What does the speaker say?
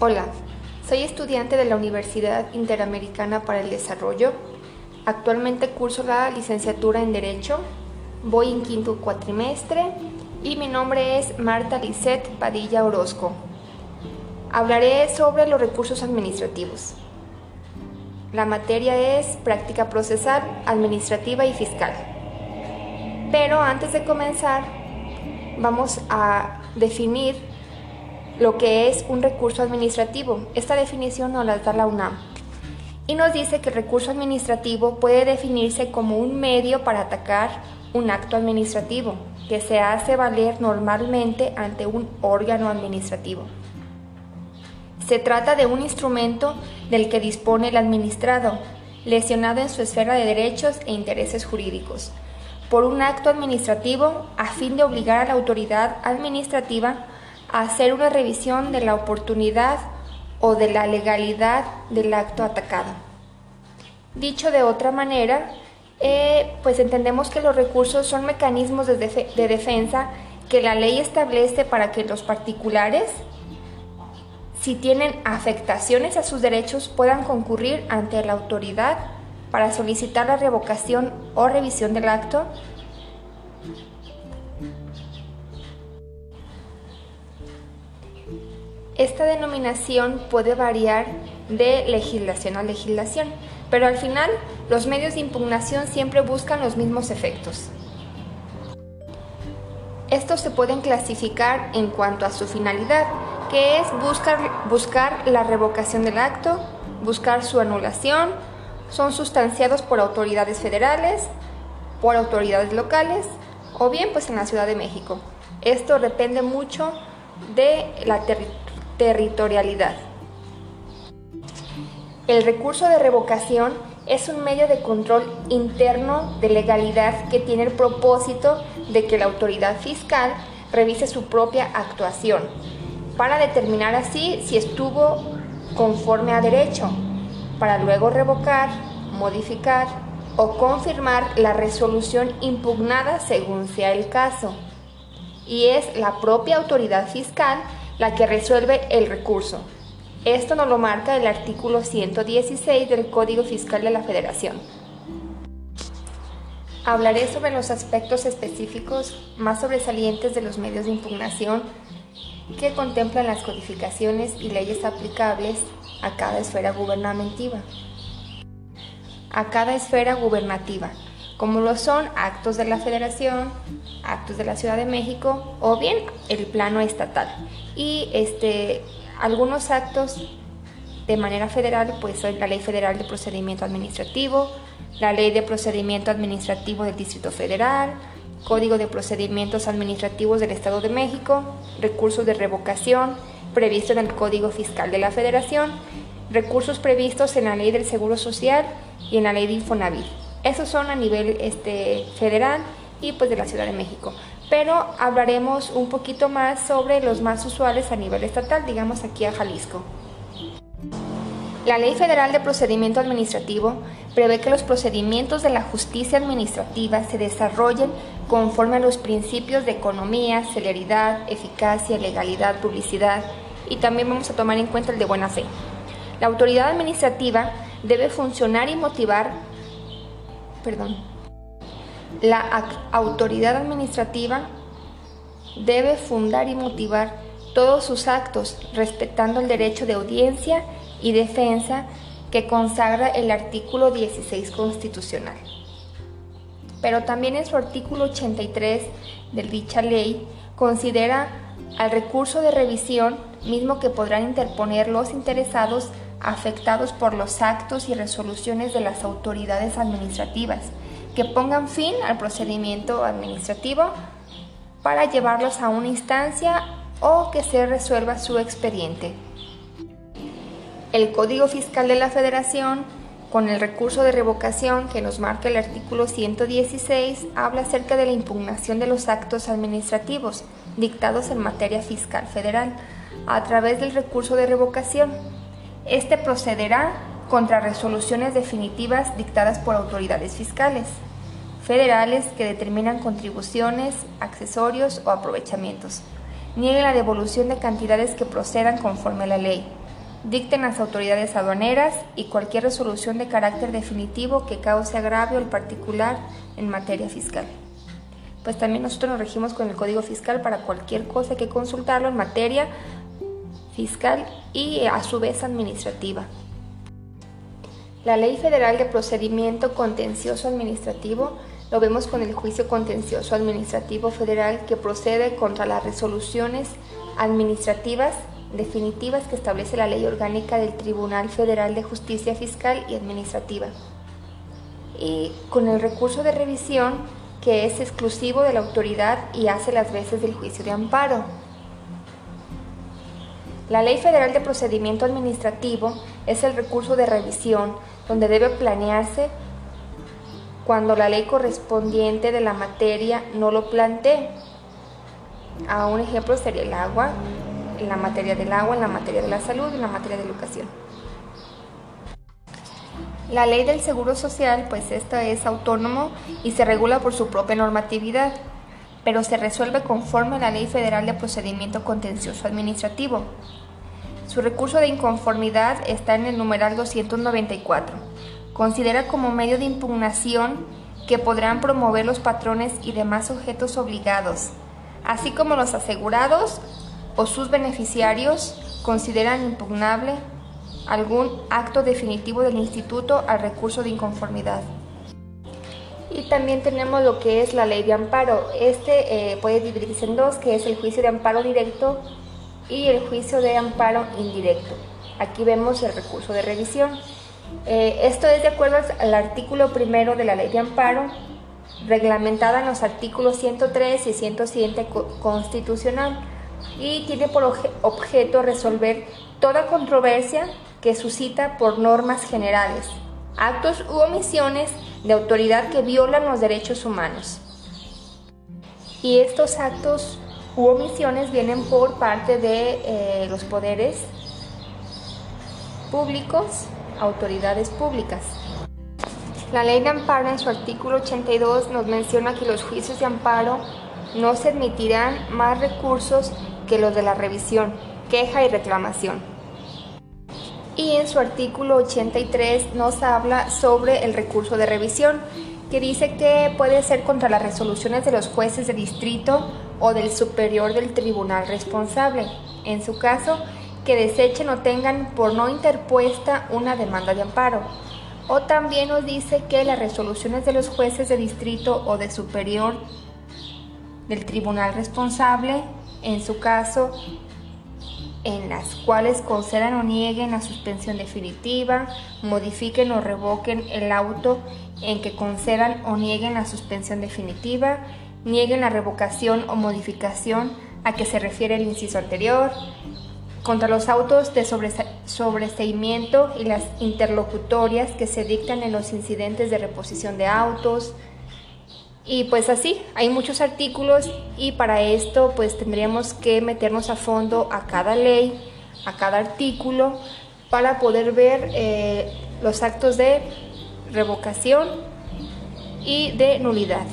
Hola, soy estudiante de la Universidad Interamericana para el Desarrollo. Actualmente curso la licenciatura en Derecho. Voy en quinto cuatrimestre y mi nombre es Marta Lisette Padilla Orozco. Hablaré sobre los recursos administrativos. La materia es práctica procesal, administrativa y fiscal. Pero antes de comenzar, vamos a definir lo que es un recurso administrativo. Esta definición nos la da la UNAM. Y nos dice que el recurso administrativo puede definirse como un medio para atacar un acto administrativo que se hace valer normalmente ante un órgano administrativo. Se trata de un instrumento del que dispone el administrado, lesionado en su esfera de derechos e intereses jurídicos, por un acto administrativo a fin de obligar a la autoridad administrativa hacer una revisión de la oportunidad o de la legalidad del acto atacado. Dicho de otra manera, eh, pues entendemos que los recursos son mecanismos de, de defensa que la ley establece para que los particulares si tienen afectaciones a sus derechos, puedan concurrir ante la autoridad para solicitar la revocación o revisión del acto. Esta denominación puede variar de legislación a legislación, pero al final los medios de impugnación siempre buscan los mismos efectos. Estos se pueden clasificar en cuanto a su finalidad, que es buscar, buscar la revocación del acto, buscar su anulación, son sustanciados por autoridades federales, por autoridades locales o bien pues en la Ciudad de México. Esto depende mucho de la territorialidad. El recurso de revocación es un medio de control interno de legalidad que tiene el propósito de que la autoridad fiscal revise su propia actuación para determinar así si estuvo conforme a derecho, para luego revocar, modificar o confirmar la resolución impugnada según sea el caso. Y es la propia autoridad fiscal la que resuelve el recurso. Esto nos lo marca el artículo 116 del Código Fiscal de la Federación. Hablaré sobre los aspectos específicos más sobresalientes de los medios de impugnación que contemplan las codificaciones y leyes aplicables a cada esfera gubernativa. A cada esfera gubernativa, como lo son actos de la Federación, actos de la Ciudad de México o bien el plano estatal. Y este, algunos actos de manera federal, pues son la Ley Federal de Procedimiento Administrativo, la Ley de Procedimiento Administrativo del Distrito Federal, Código de Procedimientos Administrativos del Estado de México, recursos de revocación previsto en el Código Fiscal de la Federación, recursos previstos en la Ley del Seguro Social y en la Ley de Infonavit. Esos son a nivel este, federal y pues de la Ciudad de México. Pero hablaremos un poquito más sobre los más usuales a nivel estatal, digamos aquí a Jalisco. La Ley Federal de Procedimiento Administrativo prevé que los procedimientos de la justicia administrativa se desarrollen conforme a los principios de economía, celeridad, eficacia, legalidad, publicidad y también vamos a tomar en cuenta el de buena fe. La autoridad administrativa debe funcionar y motivar, perdón, la autoridad administrativa debe fundar y motivar todos sus actos respetando el derecho de audiencia y defensa que consagra el artículo 16 constitucional. Pero también en su artículo 83 de dicha ley considera al recurso de revisión mismo que podrán interponer los interesados afectados por los actos y resoluciones de las autoridades administrativas que pongan fin al procedimiento administrativo para llevarlos a una instancia o que se resuelva su expediente. El Código Fiscal de la Federación, con el recurso de revocación que nos marca el artículo 116, habla acerca de la impugnación de los actos administrativos dictados en materia fiscal federal a través del recurso de revocación. Este procederá contra resoluciones definitivas dictadas por autoridades fiscales federales que determinan contribuciones, accesorios o aprovechamientos. Niegue la devolución de cantidades que procedan conforme a la ley dicten las autoridades aduaneras y cualquier resolución de carácter definitivo que cause agravio al particular en materia fiscal. Pues también nosotros nos regimos con el Código Fiscal para cualquier cosa que consultarlo en materia fiscal y a su vez administrativa. La Ley Federal de Procedimiento Contencioso Administrativo lo vemos con el juicio contencioso administrativo federal que procede contra las resoluciones administrativas definitivas que establece la ley orgánica del Tribunal Federal de Justicia Fiscal y Administrativa. Y con el recurso de revisión que es exclusivo de la autoridad y hace las veces del juicio de amparo. La Ley Federal de Procedimiento Administrativo es el recurso de revisión donde debe planearse cuando la ley correspondiente de la materia no lo plantee. A un ejemplo sería el agua, en la materia del agua, en la materia de la salud, en la materia de educación. La ley del Seguro Social, pues esta es autónomo y se regula por su propia normatividad, pero se resuelve conforme a la Ley Federal de Procedimiento Contencioso Administrativo. Su recurso de inconformidad está en el numeral 294. Considera como medio de impugnación que podrán promover los patrones y demás sujetos obligados, así como los asegurados o sus beneficiarios consideran impugnable algún acto definitivo del instituto al recurso de inconformidad. Y también tenemos lo que es la ley de amparo. Este eh, puede dividirse en dos, que es el juicio de amparo directo y el juicio de amparo indirecto. Aquí vemos el recurso de revisión. Eh, esto es de acuerdo al artículo primero de la ley de amparo, reglamentada en los artículos 103 y 107 constitucional y tiene por objeto resolver toda controversia que suscita por normas generales, actos u omisiones de autoridad que violan los derechos humanos. Y estos actos u omisiones vienen por parte de eh, los poderes públicos, autoridades públicas. La ley de amparo en su artículo 82 nos menciona que los juicios de amparo no se admitirán más recursos que los de la revisión, queja y reclamación. Y en su artículo 83 nos habla sobre el recurso de revisión, que dice que puede ser contra las resoluciones de los jueces de distrito o del superior del tribunal responsable, en su caso, que desechen o tengan por no interpuesta una demanda de amparo. O también nos dice que las resoluciones de los jueces de distrito o de superior del tribunal responsable, en su caso, en las cuales concedan o nieguen la suspensión definitiva, modifiquen o revoquen el auto en que concedan o nieguen la suspensión definitiva, nieguen la revocación o modificación a que se refiere el inciso anterior, contra los autos de sobreseimiento y las interlocutorias que se dictan en los incidentes de reposición de autos, y pues así, hay muchos artículos y para esto pues tendríamos que meternos a fondo a cada ley, a cada artículo, para poder ver eh, los actos de revocación y de nulidad.